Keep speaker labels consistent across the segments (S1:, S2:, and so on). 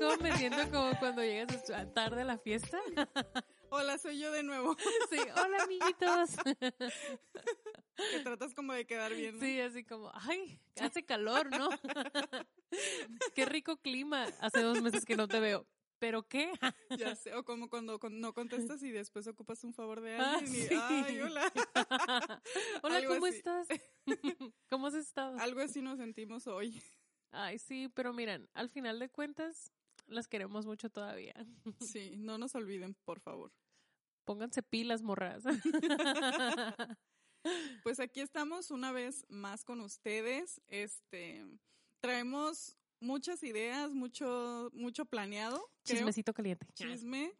S1: como me siento como cuando llegas tarde a la fiesta.
S2: Hola, soy yo de nuevo.
S1: Sí, hola amiguitos.
S2: Que tratas como de quedar bien. ¿no?
S1: Sí, así como, ay, hace calor, ¿no? Qué rico clima. Hace dos meses que no te veo. ¿Pero qué?
S2: Ya sé, o como cuando no contestas y después ocupas un favor de
S1: Ah,
S2: alguien y,
S1: sí.
S2: ay, hola.
S1: Hola,
S2: Algo
S1: ¿cómo
S2: así.
S1: estás? ¿Cómo has estado?
S2: Algo así nos sentimos hoy.
S1: Ay, sí, pero miren, al final de cuentas, las queremos mucho todavía.
S2: Sí, no nos olviden, por favor.
S1: Pónganse pilas, morras.
S2: Pues aquí estamos una vez más con ustedes. Este, traemos muchas ideas, mucho, mucho planeado. creo.
S1: Chismecito caliente.
S2: Chisme,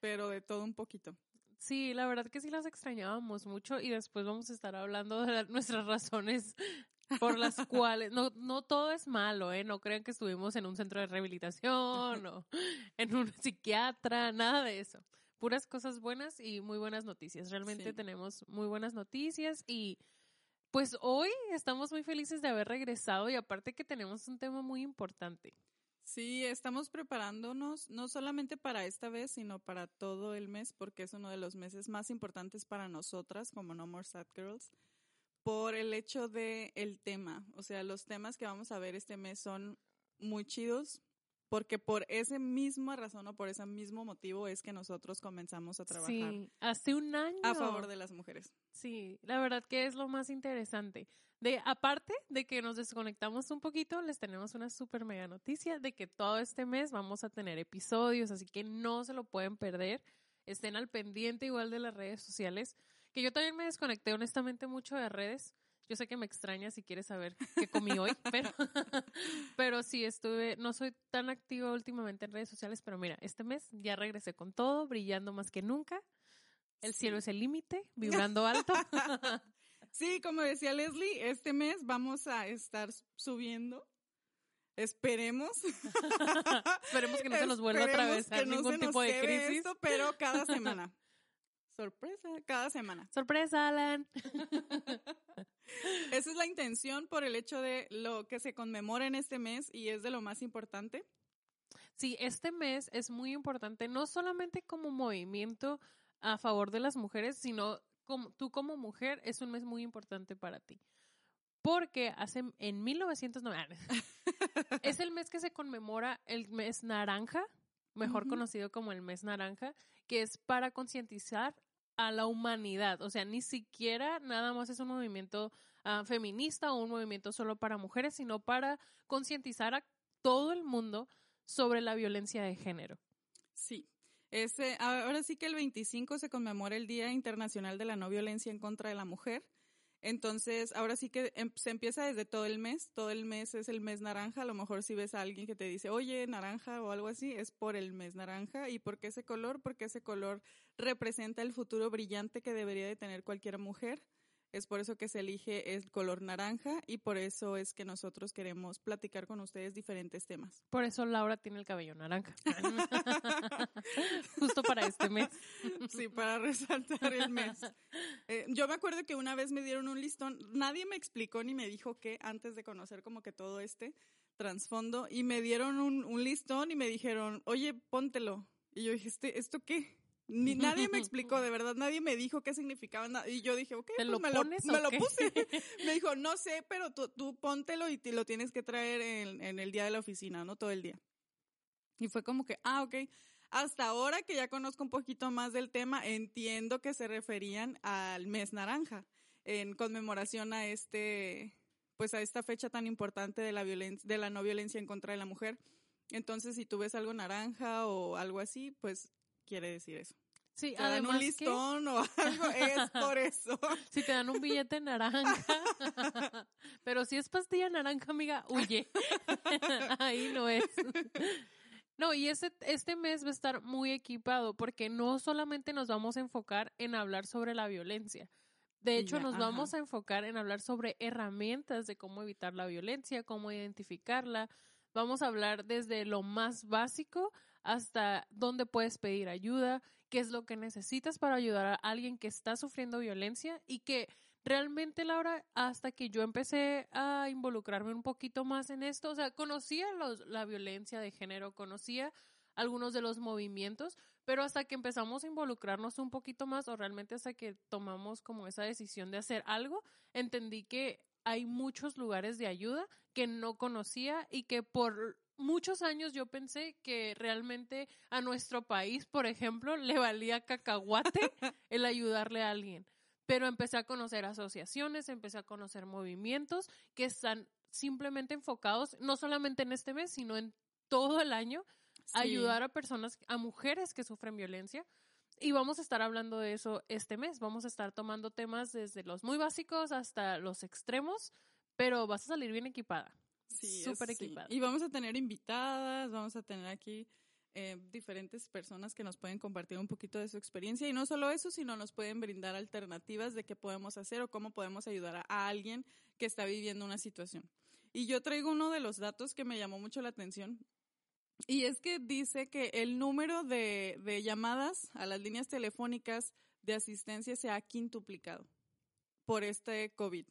S2: pero de todo un poquito.
S1: Sí, la verdad que sí las extrañábamos mucho y después vamos a estar hablando de nuestras razones por las cuales no no todo es malo, eh, no crean que estuvimos en un centro de rehabilitación o en un psiquiatra, nada de eso. Puras cosas buenas y muy buenas noticias. Realmente
S2: Sí.
S1: tenemos muy buenas noticias y pues hoy estamos muy felices de haber regresado y aparte que tenemos un tema muy importante.
S2: Sí, estamos preparándonos no solamente para esta vez, sino para todo el mes, porque es uno de los meses más importantes para nosotras como No More Sad Girls, por el hecho de el tema. O sea, los temas que vamos a ver este mes son muy chidos, porque por esa misma razón o por ese mismo motivo es que nosotros comenzamos a trabajar
S1: Sí, hace un año.
S2: a favor de las mujeres.
S1: Sí, la verdad que es lo más interesante. De aparte de que nos desconectamos un poquito, les tenemos una super mega noticia de que todo este mes vamos a tener episodios, así que no se lo pueden perder. Estén al pendiente igual de las redes sociales, que yo también me desconecté honestamente mucho de redes. Yo sé que me extraña si quieres saber qué comí hoy, pero, pero sí estuve, no soy tan activa últimamente en redes sociales, pero mira, este mes ya regresé con todo, brillando más que nunca. El
S2: Sí.
S1: cielo es el límite, vibrando alto.
S2: Sí, como decía Leslie, este mes vamos a estar subiendo. Esperemos.
S1: Esperemos que no se nos vuelva a
S2: Esperemos
S1: atravesar ningún tipo de crisis.
S2: esto, pero cada semana. Sorpresa, cada semana.
S1: Sorpresa, Alan.
S2: Esa es la intención por el hecho de lo que se conmemora en este mes y es de lo más importante.
S1: Sí, este mes es muy importante, no solamente como movimiento a favor de las mujeres, sino como tú como mujer es un mes muy importante para ti. Porque hace en 1990 es el mes que se conmemora el mes naranja, mejor conocido como el mes naranja, que es para concientizar a la humanidad. O sea, ni siquiera nada más es un movimiento ah, feminista o un movimiento solo para mujeres, sino para concientizar a todo el mundo sobre la violencia de género.
S2: Sí. Ahora sí que el 25 se conmemora el Día Internacional de la No Violencia en contra de la Mujer. Entonces, ahora sí que em- se empieza desde todo el mes. Todo el mes es el mes naranja. A lo mejor si ves a alguien que te dice, oye, naranja o algo así, es por el mes naranja. ¿Y por qué ese color? Porque ese color representa el futuro brillante que debería de tener cualquier mujer. Es por eso que se elige el color naranja y por eso es que nosotros queremos platicar con ustedes diferentes temas.
S1: Por eso Laura tiene el cabello naranja. Justo para este mes.
S2: Sí, para resaltar el mes. Eh, yo me acuerdo que una vez me dieron un listón, nadie me explicó ni me dijo qué antes de conocer como que todo este trasfondo y me dieron un, un listón y me dijeron, oye, póntelo. Y yo dije, ¿este, ¿esto qué? Ni nadie me explicó, de verdad, nadie me dijo qué significaba nada. Y yo dije, ok,
S1: ¿Te
S2: pues
S1: lo
S2: me, lo, me lo puse. Me dijo, no sé, pero tú, tú póntelo y te lo tienes que traer en, en el día de la oficina, ¿no? Todo el día. Y fue como que, ah, ok. Hasta ahora que ya conozco un poquito más del tema, entiendo que se referían al mes naranja, en conmemoración a este, pues a esta fecha tan importante de la violencia, de la no violencia en contra de la mujer. Entonces, si tú ves algo naranja o algo así, pues quiere decir eso.
S1: Sí,
S2: Te dan
S1: además
S2: un
S1: que
S2: listón o algo, es por eso.
S1: si te dan un billete naranja, pero si es pastilla naranja, amiga, huye. Ahí no es. No, y este, este mes va a estar muy equipado porque no solamente nos vamos a enfocar en hablar sobre la violencia. De hecho,
S2: Ya,
S1: nos
S2: ajá.
S1: vamos a enfocar en hablar sobre herramientas de cómo evitar la violencia, cómo identificarla. Vamos a hablar desde lo más básico hasta dónde puedes pedir ayuda, qué es lo que necesitas para ayudar a alguien que está sufriendo violencia y que realmente, Laura, hasta que yo empecé a involucrarme un poquito más en esto, o sea, conocía los, la violencia de género, conocía algunos de los movimientos, pero hasta que empezamos a involucrarnos un poquito más o realmente hasta que tomamos como esa decisión de hacer algo, entendí que hay muchos lugares de ayuda que no conocía y que por muchos años yo pensé que realmente a nuestro país, por ejemplo, le valía cacahuate el ayudarle a alguien. Pero empecé a conocer asociaciones, empecé a conocer movimientos que están simplemente enfocados no solamente en este mes, sino en todo el año ayudar a personas, a mujeres que sufren violencia. Y vamos a estar hablando de eso este mes. Vamos a estar tomando temas desde los muy básicos hasta los extremos, pero vas a salir bien equipada.
S2: Sí, súper equipada. Y vamos a tener invitadas, vamos a tener aquí eh, diferentes personas que nos pueden compartir un poquito de su experiencia. Y no solo eso, sino nos pueden brindar alternativas de qué podemos hacer o cómo podemos ayudar a alguien que está viviendo una situación. Y yo traigo uno de los datos que me llamó mucho la atención. Y es que dice que el número de, de llamadas a las líneas telefónicas de asistencia se ha quintuplicado por este COVID.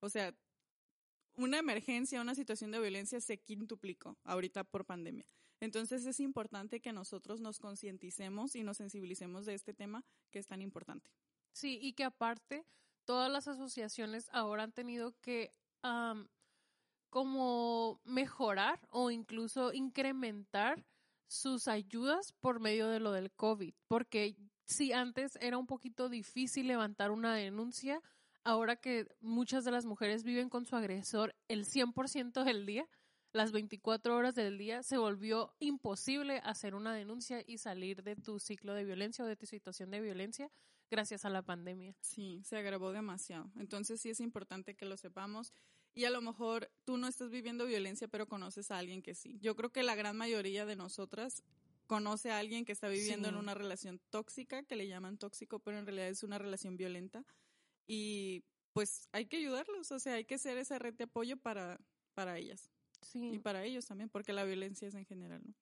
S2: O sea, una emergencia, una situación de violencia se quintuplicó ahorita por pandemia. Entonces es importante que nosotros nos concienticemos y nos sensibilicemos de este tema que es tan importante.
S1: Sí, y que aparte todas las asociaciones ahora han tenido que como mejorar o incluso incrementar sus ayudas por medio de lo del COVID, porque si antes era un poquito difícil levantar una denuncia, ahora que muchas de las mujeres viven con su agresor el 100% del día, las 24 horas del día, se volvió imposible hacer una denuncia y salir de tu ciclo de violencia o de tu situación de violencia gracias a la pandemia.
S2: Sí, se agravó demasiado. Entonces sí es importante que lo sepamos y a lo mejor tú no estás viviendo violencia, pero conoces a alguien que sí. Yo creo que la gran mayoría de nosotras conoce a alguien que está viviendo en una relación tóxica, que le llaman tóxico, pero en realidad es una relación violenta. Y pues hay que ayudarlos, o sea, hay que ser esa red de apoyo para, para ellas. Sí. Y para ellos también, porque la violencia es en general, ¿no?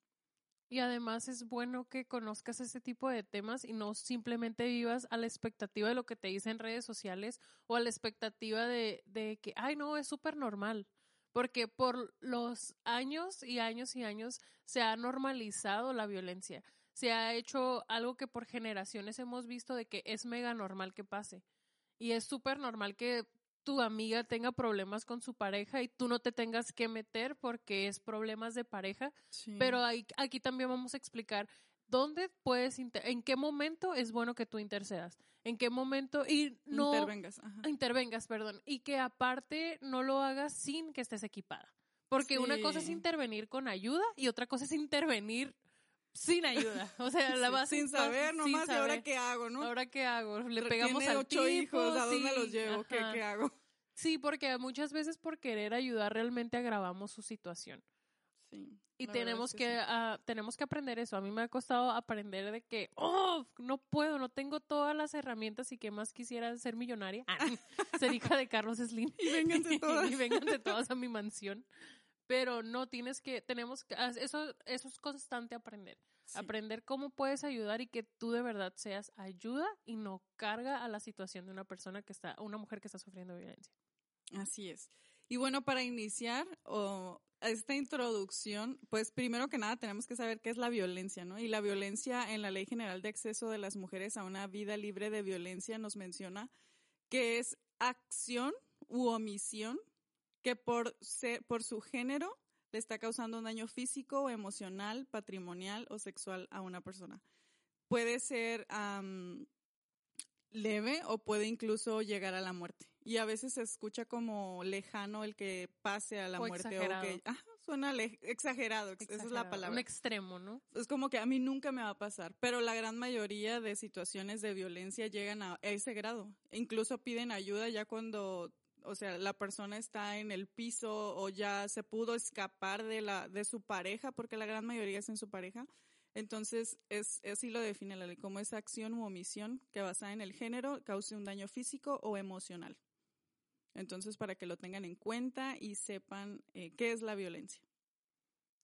S1: Y además es bueno que conozcas ese tipo de temas y no simplemente vivas a la expectativa de lo que te dicen en redes sociales o a la expectativa de, de que, ay, no, es súper normal. Porque por los años y años y años se ha normalizado la violencia. Se ha hecho algo que por generaciones hemos visto de que es mega normal que pase. Y es súper normal que tu amiga tenga problemas con su pareja y tú no te tengas que meter porque es problemas de pareja. Pero aquí también vamos a explicar dónde puedes, en qué momento es bueno que tú intercedas, en qué momento y no
S2: intervengas,
S1: intervengas, perdón, y que aparte no lo hagas sin que estés equipada. Porque una cosa es intervenir con ayuda y otra cosa es intervenir sin ayuda. O sea, la vas
S2: sin saber nomás, ¿y ahora qué hago, no?
S1: ¿Ahora qué hago? Le pegamos al
S2: ocho hijos, ¿a dónde los llevo? ¿Qué, ¿Qué hago?
S1: Sí, porque muchas veces por querer ayudar realmente agravamos su situación.
S2: Sí.
S1: Y tenemos que, ah, tenemos que aprender eso. A mí me ha costado aprender de que, oh, no puedo, no tengo todas las herramientas y que más quisiera ser millonaria. Ah, ser hija de Carlos Slim.
S2: y vénganse todas.
S1: y vénganse todas a mi mansión. Pero no tienes que, tenemos que, eso, eso es constante aprender. Aprender cómo puedes ayudar y que tú de verdad seas ayuda y no carga a la situación de una persona que está, una mujer que está sufriendo violencia.
S2: Así es. Y bueno, para iniciar esta introducción, pues primero que nada tenemos que saber qué es la violencia, ¿no? Y la violencia en la Ley General de Acceso de las Mujeres a una Vida Libre de Violencia nos menciona que es acción u omisión que por, ser, por su género le está causando un daño físico, o emocional, patrimonial o sexual a una persona. Puede ser leve o puede incluso llegar a la muerte. Y a veces se escucha como lejano el que pase a la muerte o que suena exagerado, esa es la palabra.
S1: Un extremo, ¿no?
S2: Es como que a mí nunca me va a pasar, pero la gran mayoría de situaciones de violencia llegan a ese grado. Incluso piden ayuda ya cuando o sea, la persona está en el piso o ya se pudo escapar de la de su pareja, porque la gran mayoría es en su pareja. Entonces, es, así lo define la ley, como esa acción u omisión que basada en el género cause un daño físico o emocional. Entonces, para que lo tengan en cuenta y sepan eh, qué es la violencia.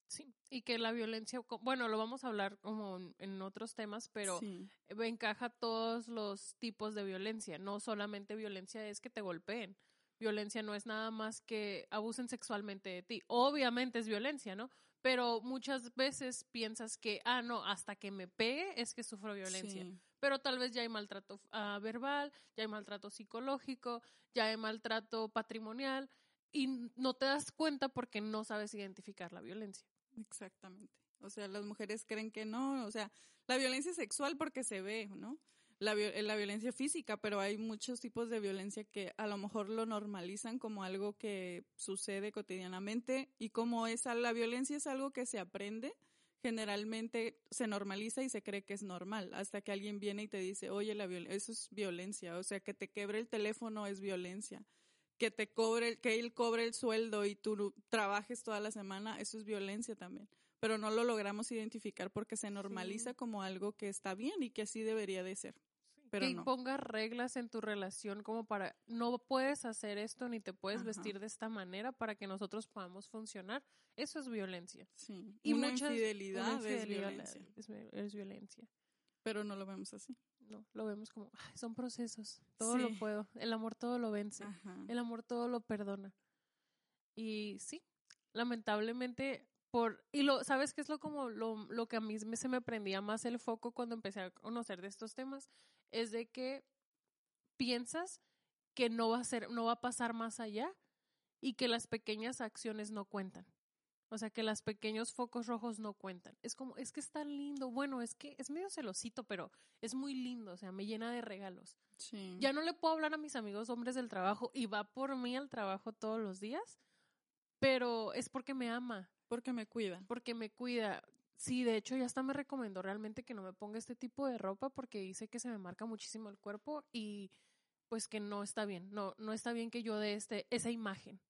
S1: Sí, y que la violencia, bueno, lo vamos a hablar como en- en otros temas, pero
S2: Sí.
S1: encaja todos los tipos de violencia, no solamente violencia es que te golpeen. Violencia no es nada más que abusen sexualmente de ti. Obviamente es violencia, ¿no? Pero muchas veces piensas que, ah, no, hasta que me pegue es que sufro violencia.
S2: Sí.
S1: Pero tal vez ya hay maltrato ah, verbal, ya hay maltrato psicológico, ya hay maltrato patrimonial y no te das cuenta porque no sabes identificar la violencia.
S2: Exactamente. O sea, las mujeres creen que no, o sea, la violencia sexual porque se ve, ¿no? La, vi- la violencia física, pero hay muchos tipos de violencia que a lo mejor lo normalizan como algo que sucede cotidianamente y como esa la violencia es algo que se aprende, generalmente se normaliza y se cree que es normal, hasta que alguien viene y te dice, oye, la viol- eso es violencia, o sea, que te quebre el teléfono es violencia, que te cobre, que él cobre el sueldo y tú trabajes toda la semana, eso es violencia también. Pero no lo logramos identificar porque se normaliza como algo que está bien y que así debería de ser. Pero
S1: que
S2: no.
S1: pongas reglas en tu relación como para no puedes hacer esto ni te puedes
S2: Ajá.
S1: vestir de esta manera para que nosotros podamos funcionar. Eso es violencia.
S2: Sí.
S1: Y
S2: una
S1: muchas-
S2: infidelidad,
S1: una
S2: es
S1: infidelidad
S2: violencia.
S1: Es, vi- es violencia.
S2: Pero no lo vemos así.
S1: No, lo vemos como, "Ay, son procesos. Todo lo puedo. El amor todo lo vence.
S2: Ajá.
S1: El amor todo lo perdona. Y sí, lamentablemente por y lo sabes qué es lo como lo, lo que a mí se me prendía más el foco cuando empecé a conocer de estos temas es de que piensas que no va a ser no va a pasar más allá y que las pequeñas acciones no cuentan. O sea, que los pequeños focos rojos no cuentan. Es como, es que es tan lindo. Bueno, es que es medio celosito, pero es muy lindo. O sea, me llena de regalos.
S2: Sí.
S1: Ya no le puedo hablar a mis amigos hombres del trabajo y va por mí al trabajo todos los días, pero es porque me ama,
S2: Porque me cuida.
S1: porque me cuida. Sí, de hecho ya hasta me recomendó realmente que no me ponga este tipo de ropa porque dice que se me marca muchísimo el cuerpo y pues que no está bien, no no está bien que yo dé este esa imagen.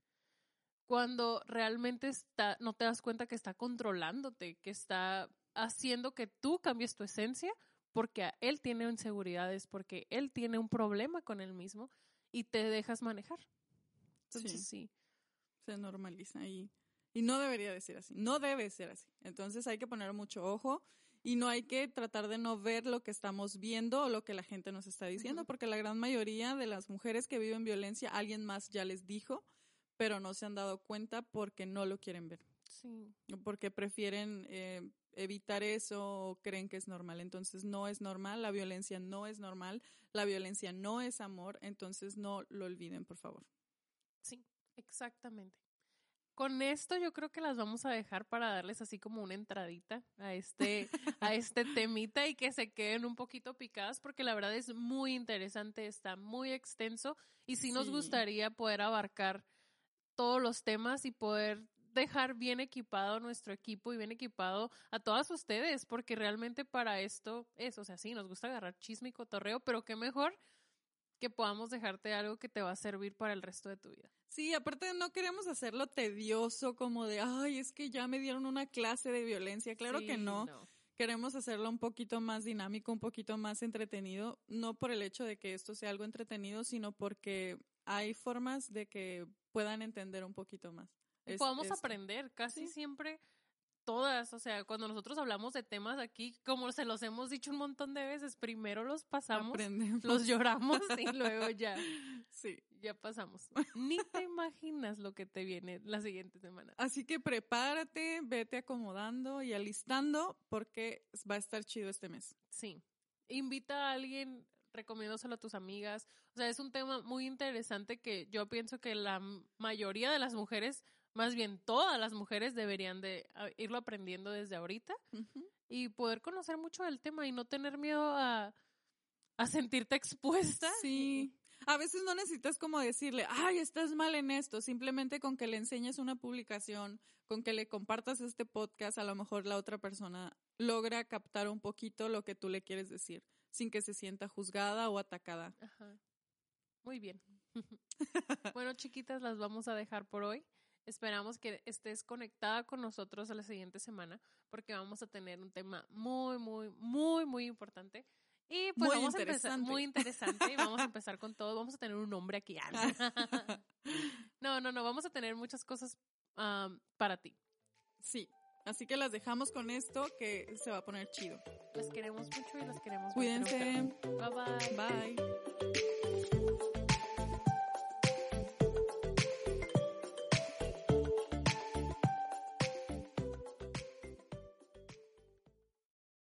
S1: Cuando realmente está no te das cuenta que está controlándote, que está haciendo que tú cambies tu esencia porque a- él tiene inseguridades, porque él tiene un problema con él mismo y te dejas manejar. Entonces sí.
S2: Se normaliza y, y no debería de ser así, no debe ser así. Entonces hay que poner mucho ojo y no hay que tratar de no ver lo que estamos viendo o lo que la gente nos está diciendo, porque la gran mayoría de las mujeres que viven violencia, alguien más ya les dijo, pero no se han dado cuenta porque no lo quieren ver,
S1: Sí.
S2: porque prefieren eh, evitar eso o creen que es normal. Entonces no es normal, la violencia no es normal, la violencia no es amor, entonces no lo olviden, por favor.
S1: Sí, exactamente. Con esto yo creo que las vamos a dejar para darles así como una entradita a este, a este temita y que se queden un poquito picadas porque la verdad es muy interesante, está muy extenso y sí nos
S2: Sí.
S1: gustaría poder abarcar todos los temas y poder dejar bien equipado nuestro equipo y bien equipado a todas ustedes, porque realmente para esto es, o sea, sí, nos gusta agarrar chisme y cotorreo, pero qué mejor que podamos dejarte algo que te va a servir para el resto de tu vida.
S2: Sí, aparte no queremos hacerlo tedioso, como de, ay, es que ya me dieron una clase de violencia. Claro que no. Queremos hacerlo un poquito más dinámico, un poquito más entretenido, no por el hecho de que esto sea algo entretenido, sino porque hay formas de que puedan entender un poquito más. Es-
S1: podamos aprender casi
S2: Sí.
S1: siempre todas, o sea, cuando nosotros hablamos de temas aquí, como se los hemos dicho un montón de veces, primero los pasamos,
S2: Aprendemos.
S1: los lloramos y luego ya,
S2: Sí.
S1: ya pasamos. Ni te imaginas lo que te viene la siguiente semana.
S2: Así que prepárate, vete acomodando y alistando porque va a estar chido este mes.
S1: Sí. Invita a alguien, recomiéndoselo a tus amigas. O sea, es un tema muy interesante que yo pienso que la mayoría de las mujeres, más bien todas las mujeres deberían de ah, irlo aprendiendo desde ahorita y poder conocer mucho del tema y no tener miedo a, a sentirte expuesta.
S2: Sí. A veces no necesitas como decirle, ay, estás mal en esto. Simplemente con que le enseñes una publicación, con que le compartas este podcast, a lo mejor la otra persona logra captar un poquito lo que tú le quieres decir, sin que se sienta juzgada o atacada.
S1: Ajá. Muy bien. bueno, chiquitas, las vamos a dejar por hoy. Esperamos que estés conectada con nosotros a la siguiente semana porque vamos a tener un tema muy, muy, muy, muy importante. Y pues
S2: Muy
S1: vamos a empezar
S2: interesante.
S1: muy interesante. y Vamos a empezar con todo. Vamos a tener un nombre aquí. Ah, No, no, no. Vamos a tener muchas cosas am, para ti.
S2: Sí. Así que las dejamos con esto que se va a poner chido.
S1: Las queremos mucho y las queremos
S2: Cuídense.
S1: mucho. Bye bye.
S2: Bye.